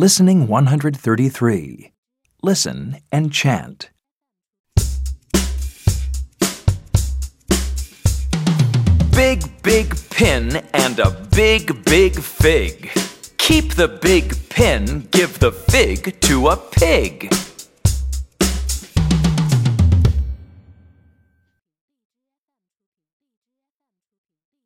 Listening 133. Listen and chant. Big, big pin and a big, big fig. Keep the big pin, give the fig to a pig.